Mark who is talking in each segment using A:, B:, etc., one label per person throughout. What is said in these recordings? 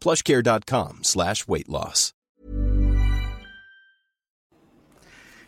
A: plushcare.com slash weight loss.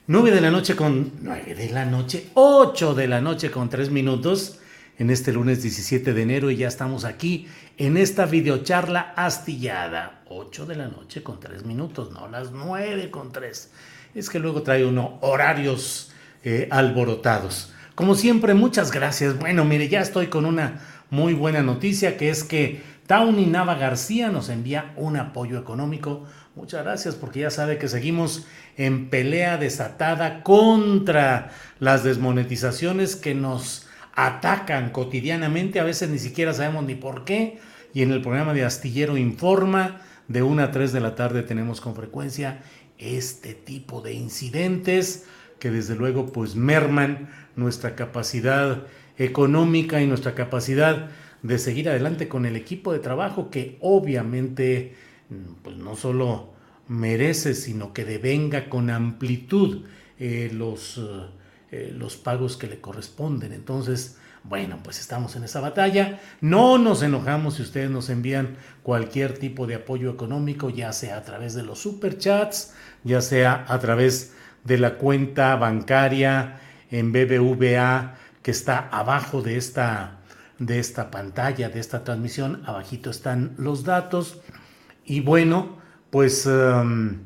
B: 9 de la noche con 9 de la noche, 8 de la noche con 3 minutos en este lunes 17 de enero y ya estamos aquí en esta videocharla astillada. 8 de la noche con 3 minutos, no las 9 con 3. Es que luego trae uno horarios eh, alborotados. Como siempre, muchas gracias. Bueno, mire, ya estoy con una muy buena noticia que es que Tauny Nava García nos envía un apoyo económico. Muchas gracias porque ya sabe que seguimos en pelea desatada contra las desmonetizaciones que nos atacan cotidianamente. A veces ni siquiera sabemos ni por qué. Y en el programa de Astillero Informa, de 1 a 3 de la tarde tenemos con frecuencia este tipo de incidentes que desde luego pues merman nuestra capacidad económica y nuestra capacidad de seguir adelante con el equipo de trabajo que obviamente pues no solo merece, sino que devenga con amplitud eh, los, eh, los pagos que le corresponden. Entonces, bueno, pues estamos en esa batalla. No nos enojamos si ustedes nos envían cualquier tipo de apoyo económico, ya sea a través de los superchats, ya sea a través de la cuenta bancaria en BBVA que está abajo de esta de esta pantalla, de esta transmisión. Abajito están los datos. Y bueno, pues um,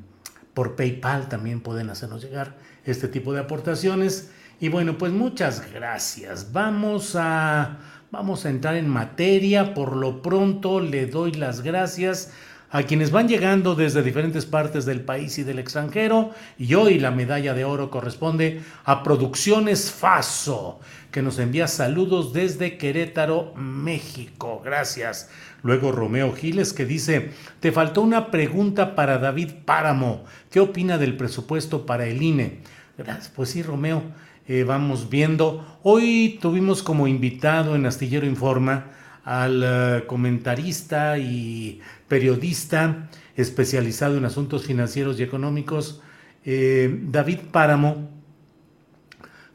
B: por PayPal también pueden hacernos llegar este tipo de aportaciones. Y bueno, pues muchas gracias. Vamos a, vamos a entrar en materia. Por lo pronto le doy las gracias a quienes van llegando desde diferentes partes del país y del extranjero. Y hoy la medalla de oro corresponde a Producciones Faso, que nos envía saludos desde Querétaro, México. Gracias. Luego Romeo Giles que dice, te faltó una pregunta para David Páramo. ¿Qué opina del presupuesto para el INE? Gracias. Pues sí, Romeo, eh, vamos viendo. Hoy tuvimos como invitado en Astillero Informa al eh, comentarista y periodista especializado en asuntos financieros y económicos, eh, David Páramo,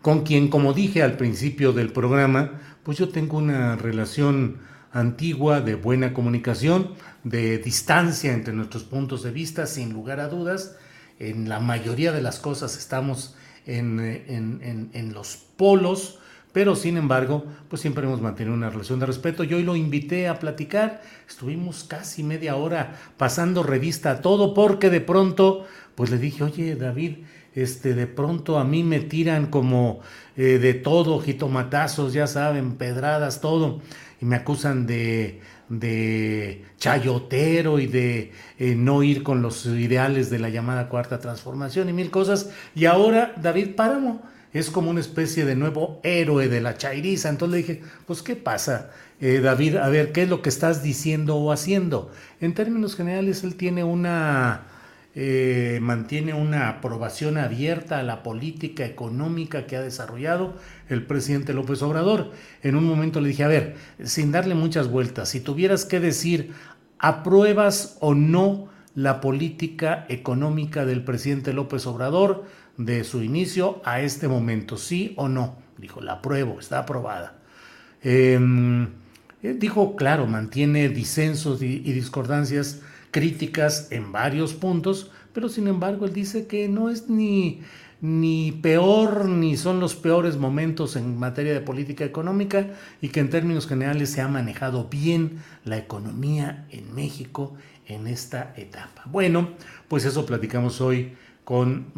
B: con quien, como dije al principio del programa, pues yo tengo una relación antigua de buena comunicación, de distancia entre nuestros puntos de vista, sin lugar a dudas. En la mayoría de las cosas estamos en, en, en los polos, pero sin embargo, pues siempre hemos mantenido una relación de respeto. Yo hoy lo invité a platicar, estuvimos casi media hora pasando revista a todo, porque de pronto, pues le dije, oye David, este, de pronto a mí me tiran como eh, de todo, jitomatazos, ya saben, pedradas, todo, y me acusan de, de chayotero y de eh, no ir con los ideales de la llamada cuarta transformación y mil cosas. Y ahora David Páramo es como una especie de nuevo héroe de la chairiza. Entonces le dije, pues ¿qué pasa, eh, David? A ver, ¿qué es lo que estás diciendo o haciendo? En términos generales, él tiene una... Eh, mantiene una aprobación abierta a la política económica que ha desarrollado el presidente López Obrador. En un momento le dije, a ver, sin darle muchas vueltas, si tuvieras que decir, ¿apruebas o no la política económica del presidente López Obrador? De su inicio a este momento, sí o no. Dijo, la apruebo, está aprobada. Em, eh, dijo, claro, mantiene disensos y, discordancias críticas en varios puntos, pero sin embargo él dice que no es ni, ni peor ni son los peores momentos en materia de política económica y que en términos generales se ha manejado bien la economía en México en esta etapa. Bueno, pues eso platicamos hoy con,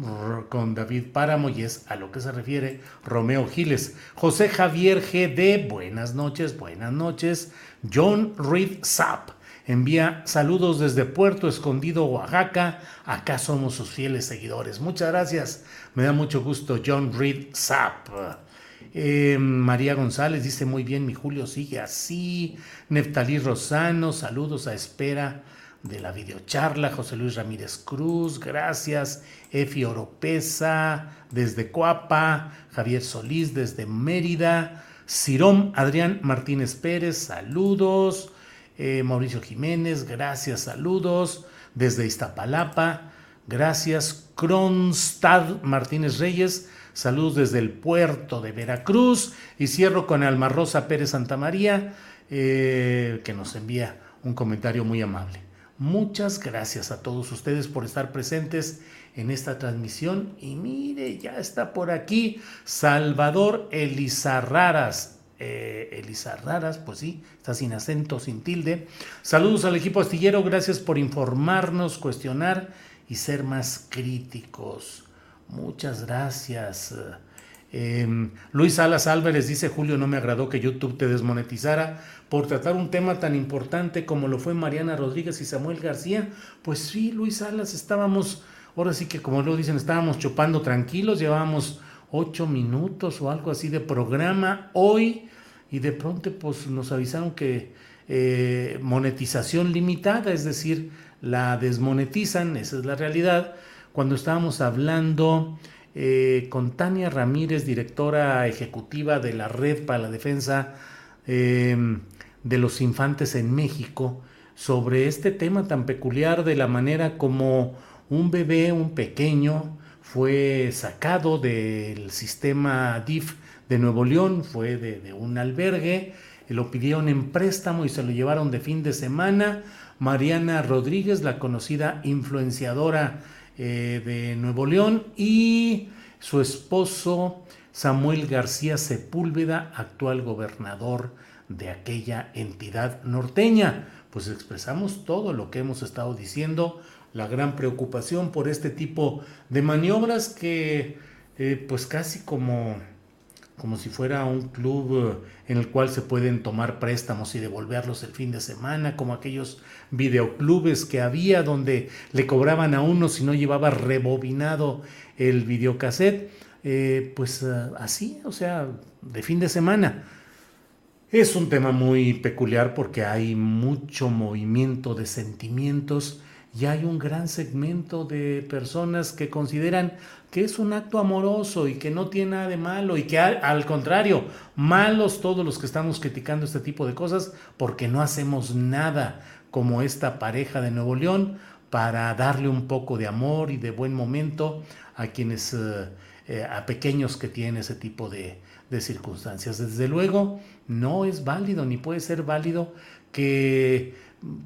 B: con, David Páramo y es a lo que se refiere Romeo Giles. José Javier GD, buenas noches, buenas noches. John Reed Sapp envía saludos desde Puerto Escondido, Oaxaca. Acá somos sus fieles seguidores. Muchas gracias. Me da mucho gusto, John Reed Sapp. Eh, María González dice muy bien, mi Julio sigue así. Neftalí Rosano, saludos a espera de la videocharla. José Luis Ramírez Cruz, gracias. Efi Oropesa desde Coapa. Javier Solís desde Mérida. Cirón Adrián Martínez Pérez, saludos. Eh, Mauricio Jiménez, gracias, saludos. Desde Iztapalapa, gracias. Kronstad Martínez Reyes, saludos desde el puerto de Veracruz. Y cierro con Alma Rosa Pérez Santamaría, eh, que nos envía un comentario muy amable. Muchas gracias a todos ustedes por estar presentes en esta transmisión. Y mire, ya está por aquí Salvador Elizarraras. Eh, Elizarraras, pues sí, está sin acento, sin tilde. Saludos al equipo astillero, gracias por informarnos, cuestionar y ser más críticos. Muchas gracias. Em, Luis Salas Álvarez dice, Julio, no me agradó que YouTube te desmonetizara por tratar un tema tan importante como lo fue Mariana Rodríguez y Samuel García. Pues sí, Luis Salas, estábamos, ahora sí que como lo dicen, estábamos chupando tranquilos, llevábamos ocho minutos o algo así de programa hoy y de pronto pues nos avisaron que eh, monetización limitada, es decir, la desmonetizan, esa es la realidad, cuando estábamos hablando eh, con Tania Ramírez, directora ejecutiva de la Red para la Defensa eh, de los Infantes en México, sobre este tema tan peculiar de la manera como un bebé, un pequeño, fue sacado del sistema DIF de Nuevo León, fue de, un albergue, lo pidieron en préstamo y se lo llevaron de fin de semana. Mariana Rodríguez, la conocida influenciadora eh, de Nuevo León y su esposo Samuel García Sepúlveda, actual gobernador de aquella entidad norteña. Pues expresamos todo lo que hemos estado diciendo, la gran preocupación por este tipo de maniobras que eh, pues casi como como si fuera un club eh, en el cual se pueden tomar préstamos y devolverlos el fin de semana, como aquellos videoclubes que había donde le cobraban a uno si no llevaba rebobinado el videocassette, eh, pues eh, así, o sea, de fin de semana. Es un tema muy peculiar porque hay mucho movimiento de sentimientos y hay un gran segmento de personas que consideran que es un acto amoroso y que no tiene nada de malo y que al, contrario, malos todos los que estamos criticando este tipo de cosas porque no hacemos nada como esta pareja de Nuevo León para darle un poco de amor y de buen momento a quienes, eh, eh, a pequeños que tienen ese tipo de, de circunstancias. Desde luego, no es válido ni puede ser válido que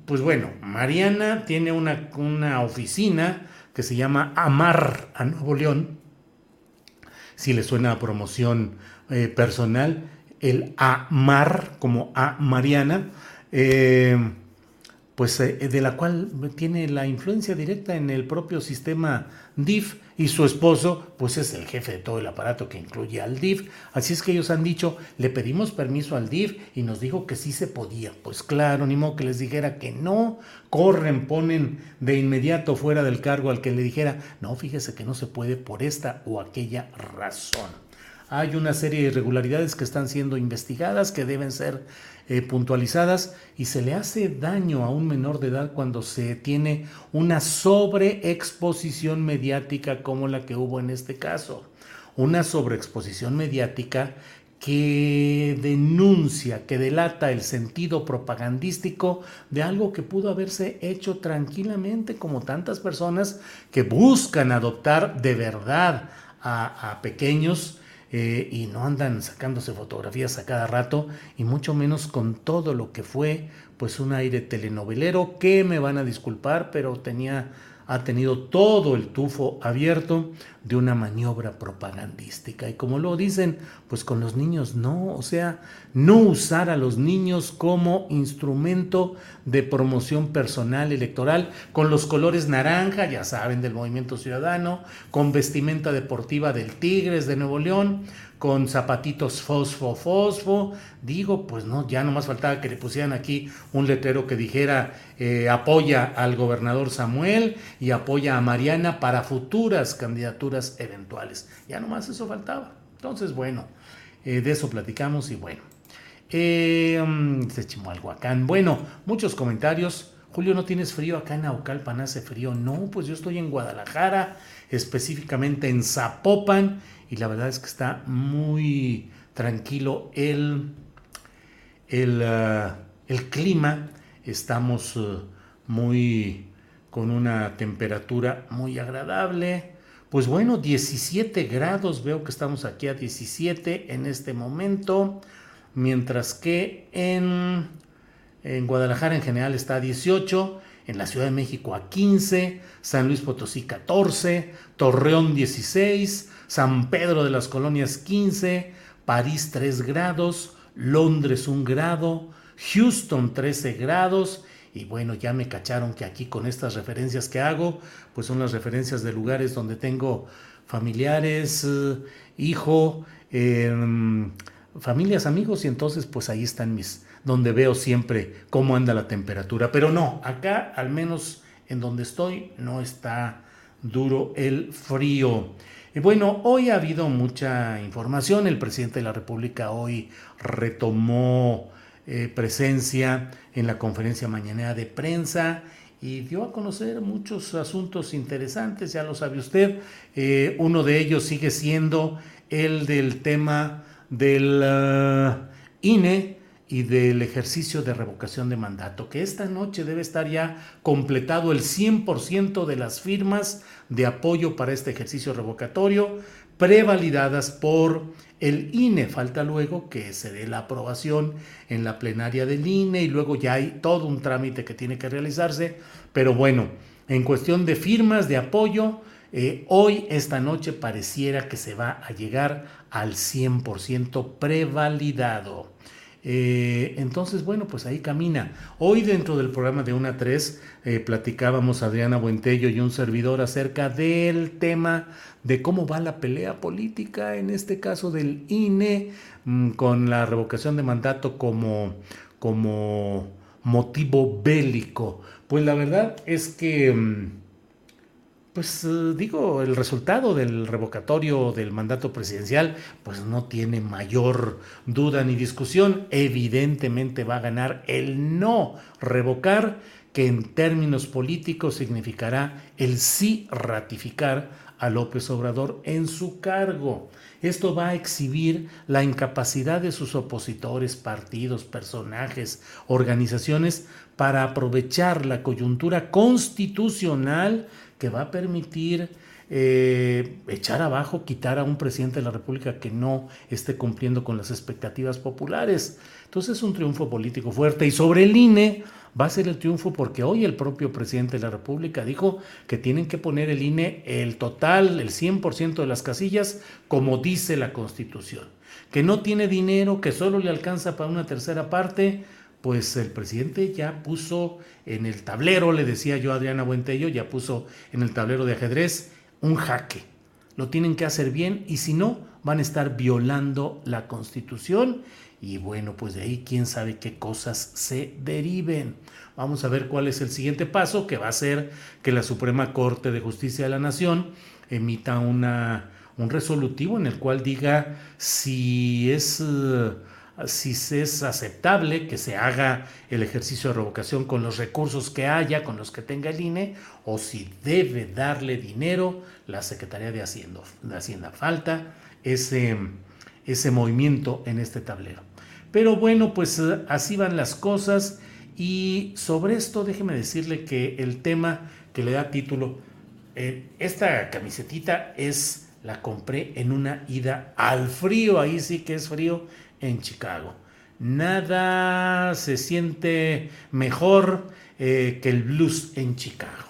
B: pues bueno, Mariana tiene una, una, oficina que se llama Amar a Nuevo León. Si le suena a promoción eh, personal, el Amar como a Mariana. Eh, pues eh, de la cual tiene la influencia directa en el propio sistema DIF y su esposo pues es el jefe de todo el aparato que incluye al DIF. Así es que ellos han dicho, le pedimos permiso al DIF y nos dijo que sí se podía. Pues claro, ni modo que les dijera que no, corren, ponen de inmediato fuera del cargo al que le dijera, no, fíjese que no se puede por esta o aquella razón. Hay una serie de irregularidades que están siendo investigadas, que deben ser eh, puntualizadas y se le hace daño a un menor de edad cuando se tiene una sobreexposición mediática como la que hubo en este caso. Una sobreexposición mediática que denuncia, que delata el sentido propagandístico de algo que pudo haberse hecho tranquilamente como tantas personas que buscan adoptar de verdad a, a pequeños eh, y no andan sacándose fotografías a cada rato y mucho menos con todo lo que fue pues un aire telenovelero que me van a disculpar pero tenía ha tenido todo el tufo abierto de una maniobra propagandística. Y como lo dicen, pues con los niños no, o sea, no usar a los niños como instrumento de promoción personal electoral, con los colores naranja, ya saben, del movimiento ciudadano, con vestimenta deportiva del Tigres de Nuevo León, con zapatitos fosfo, fosfo. Digo, pues no, ya no más faltaba que le pusieran aquí un letrero que dijera eh, apoya al gobernador Samuel y apoya a Mariana para futuras candidaturas eventuales. Ya nomás eso faltaba. Entonces, bueno, eh, de eso platicamos y bueno. Eh, mm, se Chimalhuacán. Bueno, muchos comentarios. Julio, ¿no tienes frío acá en Naucalpan? ¿Hace frío? No, pues yo estoy en Guadalajara, específicamente en Zapopan y la verdad es que está muy tranquilo el, el, ah, clima. Estamos uh, muy con una temperatura muy agradable. Pues bueno, 17 grados, veo que estamos aquí a 17 en este momento, mientras que en, en Guadalajara en general está a 18 en la Ciudad de México a 15, San Luis Potosí 14, Torreón 16, San Pedro de las Colonias 15, París 3 grados, Londres 1 grado, Houston 13 grados. Y bueno, ya me cacharon que aquí con estas referencias que hago, pues son las referencias de lugares donde tengo familiares, eh, hijo, em, familias, amigos, y entonces pues ahí están mis, donde veo siempre cómo anda la temperatura. Pero no, acá al menos en donde estoy no está duro el frío. Y bueno, hoy ha habido mucha información. El presidente de la República hoy retomó eh, presencia en la conferencia mañanera de prensa y dio a conocer muchos asuntos interesantes, ya lo sabe usted. Eh, uno de ellos sigue siendo el del tema del uh, INE, y del ejercicio de revocación de mandato, que esta noche debe estar ya completado el 100% de las firmas de apoyo para este ejercicio revocatorio, prevalidadas por el INE. Falta luego que se dé la aprobación en la plenaria del INE y luego ya hay todo un trámite que tiene que realizarse. Pero bueno, en cuestión de firmas de apoyo, eh, hoy, esta noche, pareciera que se va a llegar al 100% prevalidado. Eh, entonces, bueno, pues ahí camina. Hoy dentro del programa de 1 a 3 eh, platicábamos Adriana Buentello y un servidor acerca del tema de cómo va la pelea política, en este caso del INE, mm, con la revocación de mandato como, como motivo bélico. Pues la verdad es que... Pues eh, digo, el resultado del revocatorio del mandato presidencial, pues no tiene mayor duda ni discusión. Evidentemente va a ganar el no revocar, que en términos políticos significará el sí ratificar a López Obrador en su cargo. Esto va a exhibir la incapacidad de sus opositores, partidos, personajes, organizaciones para aprovechar la coyuntura constitucional que va a permitir eh, echar abajo, quitar a un presidente de la República que no esté cumpliendo con las expectativas populares. Entonces es un triunfo político fuerte y sobre el INE va a ser el triunfo porque hoy el propio presidente de la República dijo que tienen que poner el INE el total, el 100% de las casillas, como dice la Constitución. Que no tiene dinero, que solo le alcanza para una tercera parte, pues el presidente ya puso en el tablero, le decía yo a Adriana Buentello, ya puso en el tablero de ajedrez un jaque. Lo tienen que hacer bien y si no, van a estar violando la constitución y bueno, pues de ahí quién sabe qué cosas se deriven. Vamos a ver cuál es el siguiente paso, que va a ser que la Suprema Corte de Justicia de la Nación emita una, un resolutivo en el cual diga si es... Eh, si es aceptable que se haga el ejercicio de revocación con los recursos que haya, con los que tenga el INE, o si debe darle dinero la Secretaría de Hacienda. De Hacienda. Falta ese, ese movimiento en este tablero. Pero bueno, pues eh, así van las cosas y sobre esto déjeme decirle que el tema que le da título, eh, esta camisetita es la compré en una ida al frío, ahí sí que es frío, en Chicago. Nada se siente mejor eh, que el blues en Chicago.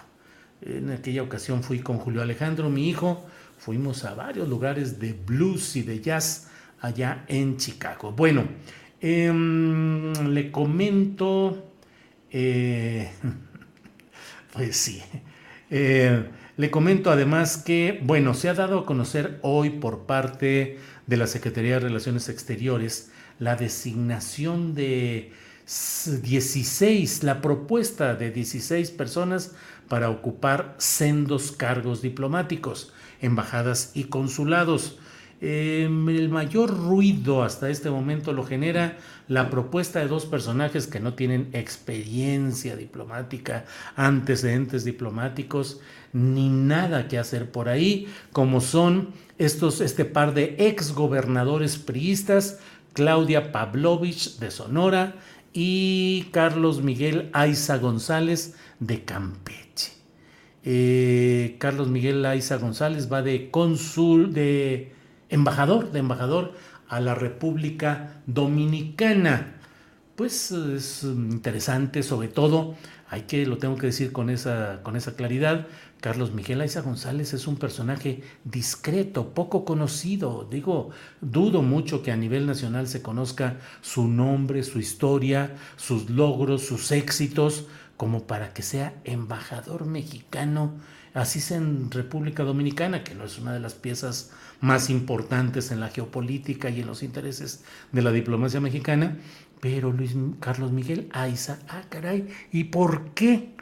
B: En aquella ocasión fui con Julio Alejandro, mi hijo, fuimos a varios lugares de blues y de jazz allá en Chicago. Bueno, em, le comento, eh, pues sí, eh, le comento además que, bueno, se ha dado a conocer hoy por parte de la Secretaría de Relaciones Exteriores la designación de 16, la propuesta de 16 personas para ocupar sendos cargos diplomáticos, embajadas y consulados. Em, el mayor ruido hasta este momento lo genera la propuesta de dos personajes que no tienen experiencia diplomática, antecedentes diplomáticos, ni nada que hacer por ahí, como son estos, este par de ex gobernadores priistas, Claudia Pavlovich de Sonora y Carlos Miguel Aiza González de Campeche. Eh, Carlos Miguel Aiza González va de cónsul, de embajador, de embajador a la República Dominicana. Pues es interesante, sobre todo, hay que, lo tengo que decir con esa, con esa claridad, Carlos Miguel Aiza González es un personaje discreto, poco conocido. Digo, dudo mucho que a nivel nacional se conozca su nombre, su historia, sus logros, sus éxitos, como para que sea embajador mexicano, así sea en República Dominicana, que no es una de las piezas más importantes en la geopolítica y en los intereses de la diplomacia mexicana. Pero Luis Carlos Miguel Aiza, ah, caray, ¿y por qué?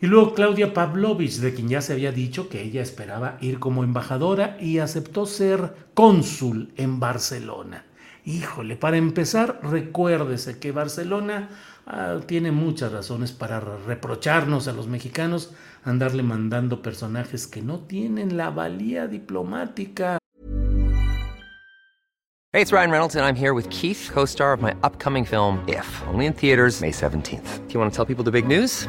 B: Y luego Claudia Pavlovich, de quien ya se había dicho que ella esperaba ir como embajadora y aceptó ser cónsul en Barcelona. Híjole, para empezar, recuérdese que Barcelona ah, tiene muchas razones para reprocharnos a los mexicanos andarle mandando personajes que no tienen la valía diplomática.
C: Hey, it's Ryan Reynolds and I'm here with Keith, co-star of my upcoming film If, only in theaters May 17th. Do you want to tell people the big news?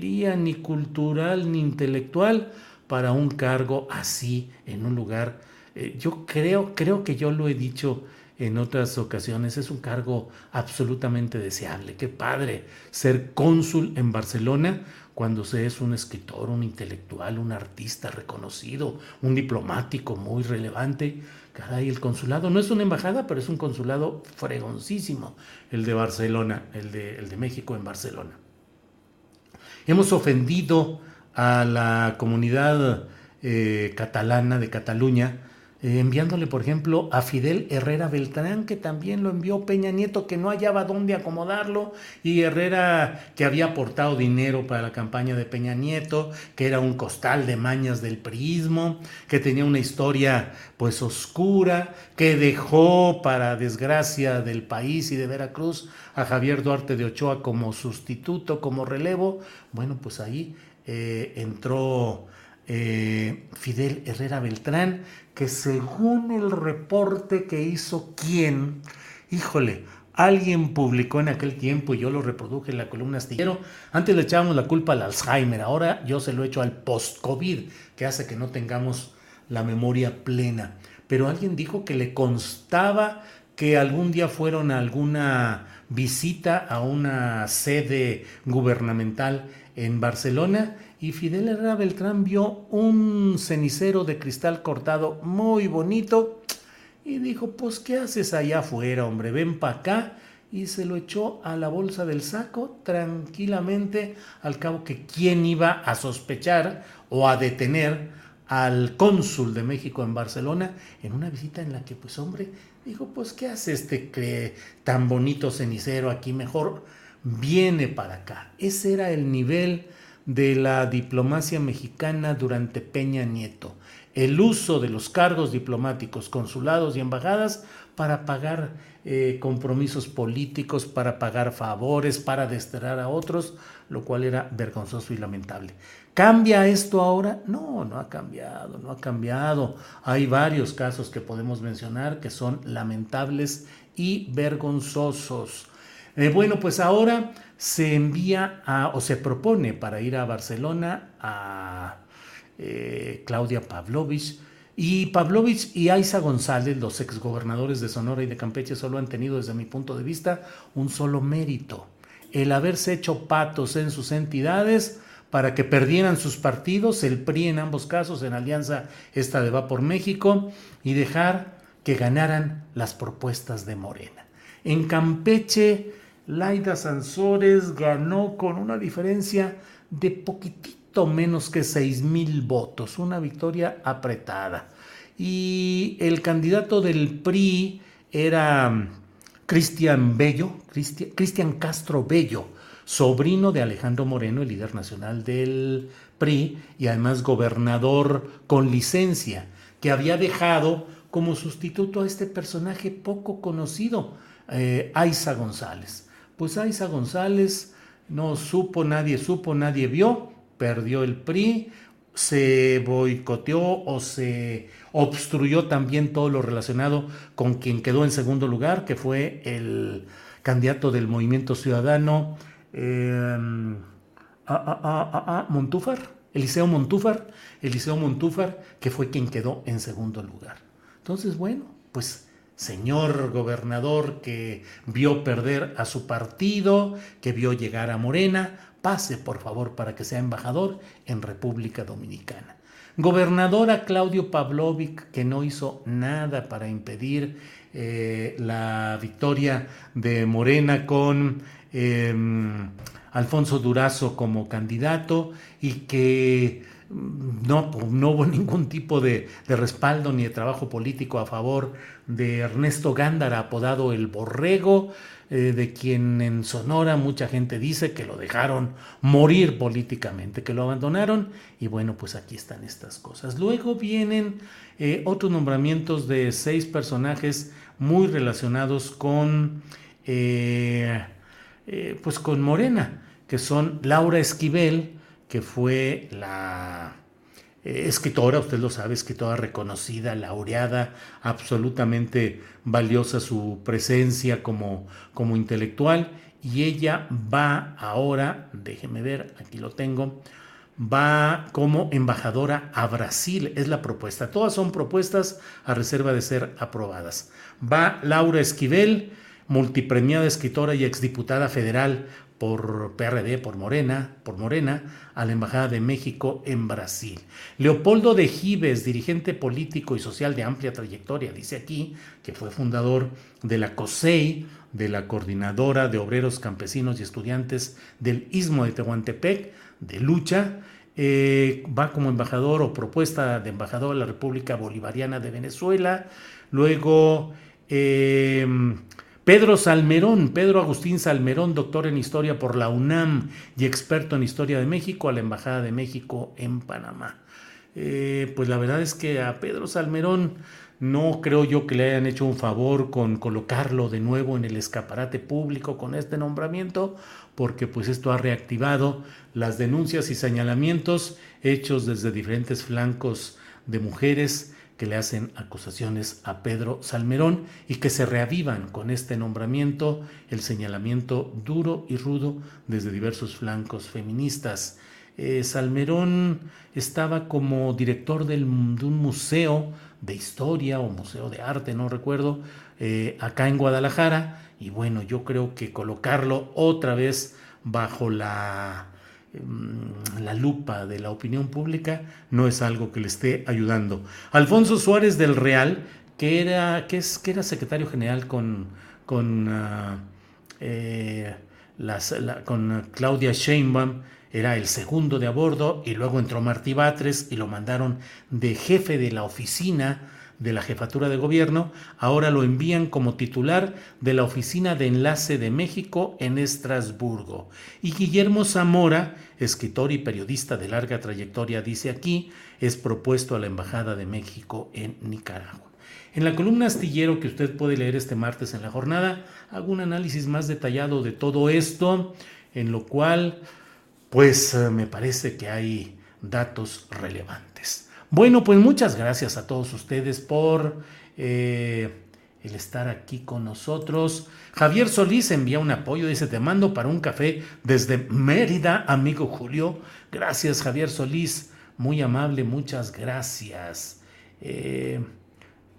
B: Ni cultural ni intelectual para un cargo así en un lugar. Eh, yo creo, creo que yo lo he dicho en otras ocasiones, es un cargo absolutamente deseable. Qué padre ser cónsul en Barcelona cuando se es un escritor, un intelectual, un artista reconocido, un diplomático muy relevante. Caray, el consulado no es una embajada, pero es un consulado fregoncísimo, el de Barcelona, el de, el de México en Barcelona. Hemos ofendido a la comunidad eh, catalana de Cataluña, eh, enviándole, por ejemplo, a Fidel Herrera Beltrán, que también lo envió Peña Nieto, que no hallaba dónde acomodarlo, y Herrera, que había aportado dinero para la campaña de Peña Nieto, que era un costal de mañas del priismo, que tenía una historia pues oscura, que dejó, para desgracia del país y de Veracruz, a Javier Duarte de Ochoa como sustituto, como relevo. Bueno, pues ahí eh, entró eh, Fidel Herrera Beltrán, que según el reporte que hizo quién, híjole, alguien publicó en aquel tiempo y yo lo reproduje en la columna astillero, antes le echábamos la culpa al Alzheimer, ahora yo se lo echo al post-COVID, que hace que no tengamos la memoria plena. Pero alguien dijo que le constaba que algún día fueron a alguna visita a una sede gubernamental en Barcelona y Fidel Herrera Beltrán vio un cenicero de cristal cortado muy bonito y dijo, pues ¿qué haces allá afuera, hombre? Ven para acá y se lo echó a la bolsa del saco tranquilamente, al cabo que quién iba a sospechar o a detener al cónsul de México en Barcelona en una visita en la que, pues hombre, dijo, pues ¿qué hace este tan bonito cenicero aquí? Mejor viene para acá. Ese era el nivel de la diplomacia mexicana durante Peña Nieto. El uso de los cargos diplomáticos, consulados y embajadas para pagar eh, compromisos políticos, para pagar favores, para desterrar a otros, lo cual era vergonzoso y lamentable. ¿Cambia esto ahora? No, no ha cambiado, no ha cambiado. Hay varios casos que podemos mencionar que son lamentables y vergonzosos. Eh, bueno, pues ahora se envía a, o se propone para ir a Barcelona a eh, Claudia Pavlovich, y Pavlovich y Aiza González, los exgobernadores de Sonora y de Campeche, solo han tenido, desde mi punto de vista, un solo mérito, el haberse hecho patos en sus entidades para que perdieran sus partidos, el PRI en ambos casos, en alianza esta de Va por México, y dejar que ganaran las propuestas de Morena. En Campeche, Laida Sansores ganó con una diferencia de poquitito menos que 6 mil votos, una victoria apretada. Y el candidato del PRI era mm, Cristian Bello, Cristian Castro Bello, sobrino de Alejandro Moreno, el líder nacional del PRI y además gobernador con licencia, que había dejado como sustituto a este personaje poco conocido, eh, Aiza González. Pues Aiza González no supo, nadie supo, nadie vio, perdió el PRI, se boicoteó o se obstruyó también todo lo relacionado con quien quedó en segundo lugar, que fue el candidato del Movimiento Ciudadano, eh, Montúfar, Eliseo Montúfar, Eliseo Montúfar, que fue quien quedó en segundo lugar. Entonces, bueno, pues señor gobernador que vio perder a su partido, que vio llegar a Morena, pase por favor para que sea embajador en República Dominicana. Gobernadora Claudio Pavlovic, que no hizo nada para impedir eh, la victoria de Morena con em, Alfonso Durazo como candidato y que no, no hubo ningún tipo de, de, respaldo ni de trabajo político a favor de Ernesto Gándara, apodado el Borrego, eh, de quien en Sonora mucha gente dice que lo dejaron morir políticamente, que lo abandonaron y bueno, pues aquí están estas cosas. Luego vienen eh, otros nombramientos de seis personajes muy relacionados con, eh, pues con Morena, que son Laura Esquivel, que fue la eh, escritora, usted lo sabe, escritora reconocida, laureada, absolutamente valiosa su presencia como, como intelectual. Y ella va ahora, déjeme ver, aquí lo tengo, va como embajadora a Brasil, es la propuesta. Todas son propuestas a reserva de ser aprobadas. Va Laura Esquivel, multipremiada escritora y exdiputada federal por PRD, por Morena, por Morena, a la Embajada de México en Brasil. Leopoldo de Gives, dirigente político y social de amplia trayectoria, dice aquí que fue fundador de la COSEI, de la Coordinadora de Obreros, Campesinos y Estudiantes del Istmo de Tehuantepec, de lucha, eh, va como embajador o propuesta de embajador a la República Bolivariana de Venezuela, luego eh, Pedro Salmerón, Pedro Agustín Salmerón, doctor en historia por la UNAM y experto en historia de México, a la Embajada de México en Panamá. Eh, pues la verdad es que a Pedro Salmerón no creo yo que le hayan hecho un favor con colocarlo de nuevo en el escaparate público con este nombramiento, porque pues esto ha reactivado las denuncias y señalamientos hechos desde diferentes flancos de mujeres que le hacen acusaciones a Pedro Salmerón y que se reavivan con este nombramiento el señalamiento duro y rudo desde diversos flancos feministas. Eh, Salmerón estaba como director de un museo de historia o museo de arte, no recuerdo, eh, acá en Guadalajara, y bueno, yo creo que colocarlo otra vez bajo la la lupa de la opinión pública no es algo que le esté ayudando. Alfonso Suárez del Real, que era, que es, que era secretario general con, con, ah, eh, con Claudia Sheinbaum, era el segundo de a bordo, y luego entró Martí Batres y lo mandaron de jefe de la oficina de la jefatura de gobierno, ahora lo envían como titular de la Oficina de Enlace de México en Estrasburgo. Y Guillermo Zamora, escritor y periodista de larga trayectoria, dice aquí, es propuesto a la Embajada de México en Nicaragua. En la columna astillero que usted puede leer este martes en la jornada, hago un análisis más detallado de todo esto, en lo cual, pues eh, me parece que hay datos relevantes. Bueno, pues muchas gracias a todos ustedes por eh, el estar aquí con nosotros. Javier Solís envía un apoyo, dice, te mando para un café desde Mérida, amigo Julio. Gracias, Javier Solís. Muy amable, muchas gracias. Eh,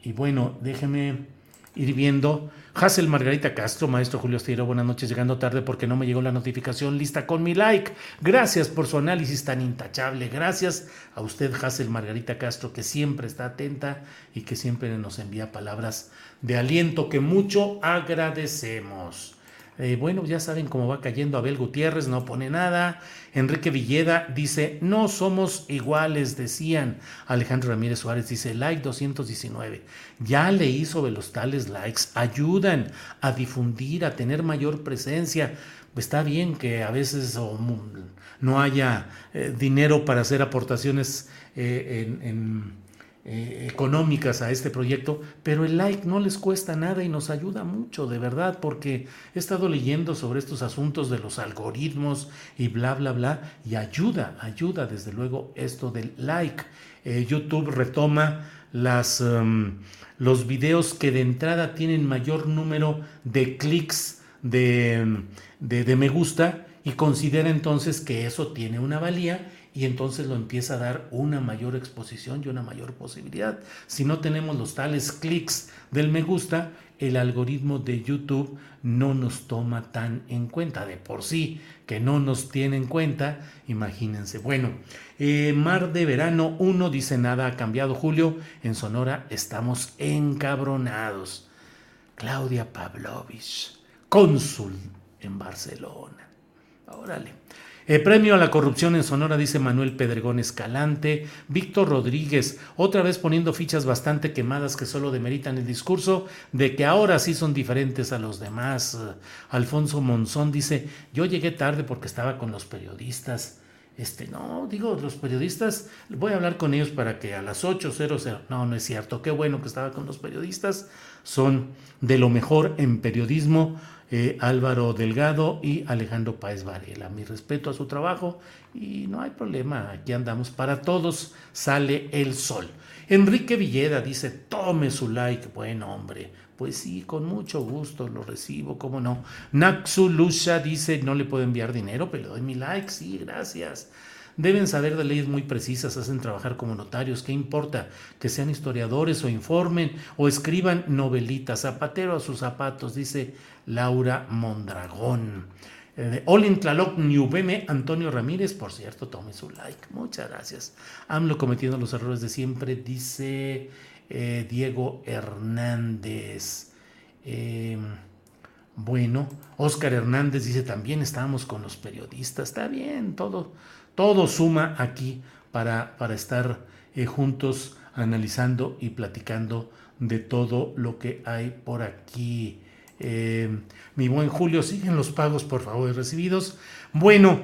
B: y bueno, déjeme ir viendo. Hazel Margarita Castro, maestro Julio Estiro, buenas noches, llegando tarde porque no me llegó la notificación lista con mi like. Gracias por su análisis tan intachable. Gracias a usted, Hazel Margarita Castro, que siempre está atenta y que siempre nos envía palabras de aliento que mucho agradecemos. Eh, bueno, ya saben cómo va cayendo Abel Gutiérrez, no pone nada. Enrique Villeda dice, no somos iguales, decían. Alejandro Ramírez Suárez dice, like 219. Ya leí sobre los tales likes, ayudan a difundir, a tener mayor presencia. Está bien que a veces no haya eh, dinero para hacer aportaciones eh, en eh, económicas a este proyecto, pero el like no les cuesta nada y nos ayuda mucho, de verdad, porque he estado leyendo sobre estos asuntos de los algoritmos y bla, bla, bla, y ayuda, ayuda desde luego esto del like. Eh, YouTube retoma las, um, los videos que de entrada tienen mayor número de clics de, de, de me gusta y considera entonces que eso tiene una valía y entonces lo empieza a dar una mayor exposición y una mayor posibilidad. Si no tenemos los tales clics del me gusta, el algoritmo de YouTube no nos toma tan en cuenta. De por sí que no nos tiene en cuenta, imagínense. Bueno, eh, Mar de Verano 1 dice nada ha cambiado, Julio. En Sonora estamos encabronados. Claudia Pavlovich, cónsul en Barcelona. Órale. El premio a la corrupción en Sonora, dice Manuel Pedregón Escalante. Víctor Rodríguez, otra vez poniendo fichas bastante quemadas que solo demeritan el discurso de que ahora sí son diferentes a los demás. Alfonso Monzón dice, yo llegué tarde porque estaba con los periodistas. Este, no, digo, los periodistas, voy a hablar con ellos para que a las 8.00, no, no es cierto, qué bueno que estaba con los periodistas, son de lo mejor en periodismo eh, Álvaro Delgado y Alejandro Páez Varela. Mi respeto a su trabajo y no hay problema, aquí andamos. Para todos sale el sol. Enrique Villeda dice, tome su like. Bueno, hombre, pues sí, con mucho gusto lo recibo, cómo no. Naxu Lucha dice, no le puedo enviar dinero, pero le doy mi like, sí, gracias. Deben saber de leyes muy precisas, hacen trabajar como notarios. ¿Qué importa? Que sean historiadores o informen o escriban novelitas. Zapatero a sus zapatos, dice Laura Mondragón. Eh, Olin Tlaloc Niubeme, Antonio Ramírez, por cierto, tome su like. Muchas gracias. AMLO cometiendo los errores de siempre, dice eh, Diego Hernández. Em, bueno, Oscar Hernández dice también estábamos con los periodistas. Está bien, todo, todo suma aquí para, para estar eh, juntos analizando y platicando de todo lo que hay por aquí. Eh, mi buen Julio, siguen los pagos por favor recibidos. Bueno,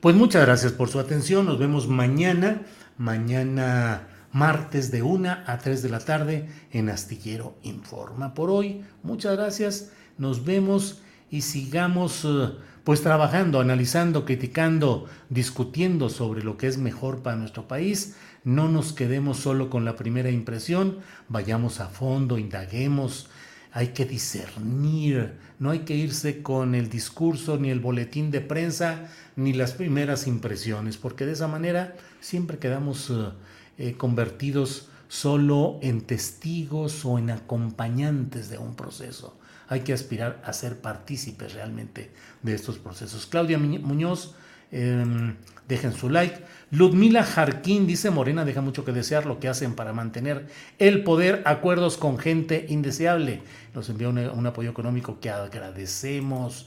B: pues muchas gracias por su atención. Nos vemos mañana, mañana martes de 1 a 3 de la tarde en Astillero Informa. Por hoy, muchas gracias. Nos vemos y sigamos... Eh, pues trabajando, analizando, criticando, discutiendo sobre lo que es mejor para nuestro país. No nos quedemos solo con la primera impresión, vayamos a fondo, indaguemos, hay que discernir, no hay que irse con el discurso ni el boletín de prensa ni las primeras impresiones, porque de esa manera siempre quedamos eh, eh, convertidos solo en testigos o en acompañantes de un proceso hay que aspirar a ser partícipes realmente de estos procesos. Claudia Muñoz, Em, dejen su like. Ludmila Jarquín dice, Morena deja mucho que desear lo que hacen para mantener el poder, acuerdos con gente indeseable. Nos envía un, apoyo económico que agradecemos.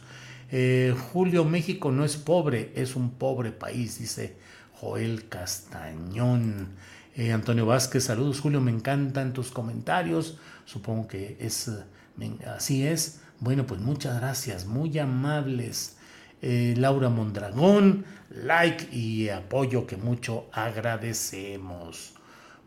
B: Eh, Julio, México no es pobre, es un pobre país, dice Joel Castañón. Eh, Antonio Vázquez, saludos Julio, me encantan tus comentarios. Supongo que es así es. Bueno, pues muchas gracias, muy amables. Eh, Laura Mondragón, like y apoyo que mucho agradecemos.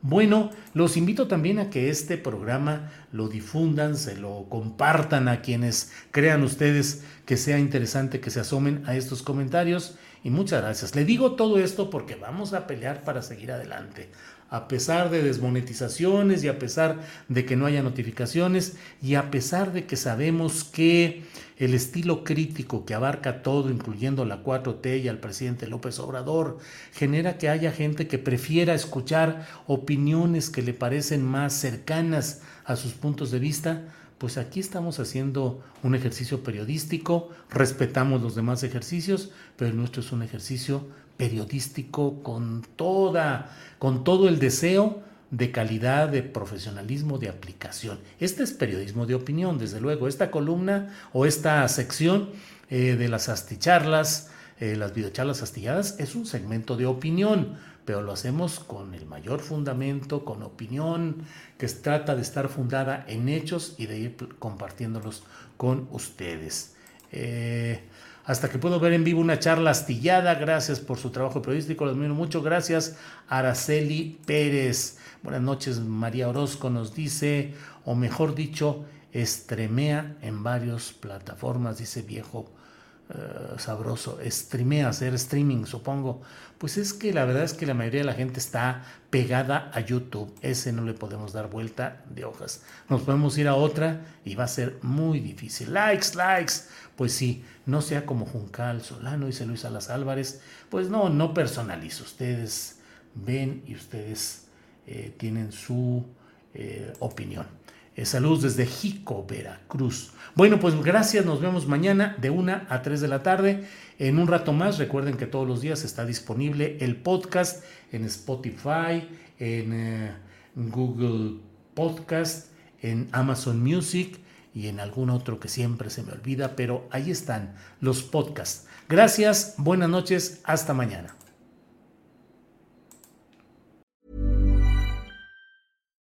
B: Bueno, los invito también a que este programa lo difundan, se lo compartan a quienes crean ustedes que sea interesante que se asomen a estos comentarios. Y muchas gracias. Le digo todo esto porque vamos a pelear para seguir adelante a pesar de desmonetizaciones y a pesar de que no haya notificaciones y a pesar de que sabemos que el estilo crítico que abarca todo, incluyendo la 4T y al presidente López Obrador, genera que haya gente que prefiera escuchar opiniones que le parecen más cercanas a sus puntos de vista, pues aquí estamos haciendo un ejercicio periodístico, respetamos los demás ejercicios, pero nuestro es un ejercicio periodístico con toda, con todo el deseo de calidad, de profesionalismo, de aplicación. Este es periodismo de opinión, desde luego. Esta columna o esta sección eh, de las asticharlas, eh, las videocharlas astilladas, es un segmento de opinión, pero lo hacemos con el mayor fundamento, con opinión, que trata de estar fundada en hechos y de ir compartiéndolos con ustedes. Eh, hasta que puedo ver en vivo una charla astillada. Gracias por su trabajo periodístico, lo admiro mucho. Gracias, Araceli Pérez. Buenas noches, María Orozco nos dice, o mejor dicho, estremea en varias plataformas, dice viejo eh, sabroso. Streamea, hacer streaming, supongo. Pues es que la verdad es que la mayoría de la gente está pegada a YouTube. Ese no le podemos dar vuelta de hojas. Nos podemos ir a otra y va a ser muy difícil. Likes, likes. Pues sí, no sea como Juncal Solano, dice Luis Alas Álvarez. Pues no, no personalizo. Ustedes ven y ustedes eh, tienen su eh, opinión. saludos desde Jico, Veracruz. Bueno, pues gracias, nos vemos mañana de 1 a 3 de la tarde. En un rato más, recuerden que todos los días está disponible el podcast en Spotify, en eh, Google Podcast, en Amazon Music y en algún otro que siempre se me olvida, pero ahí están los podcasts. Gracias, buenas noches, hasta mañana.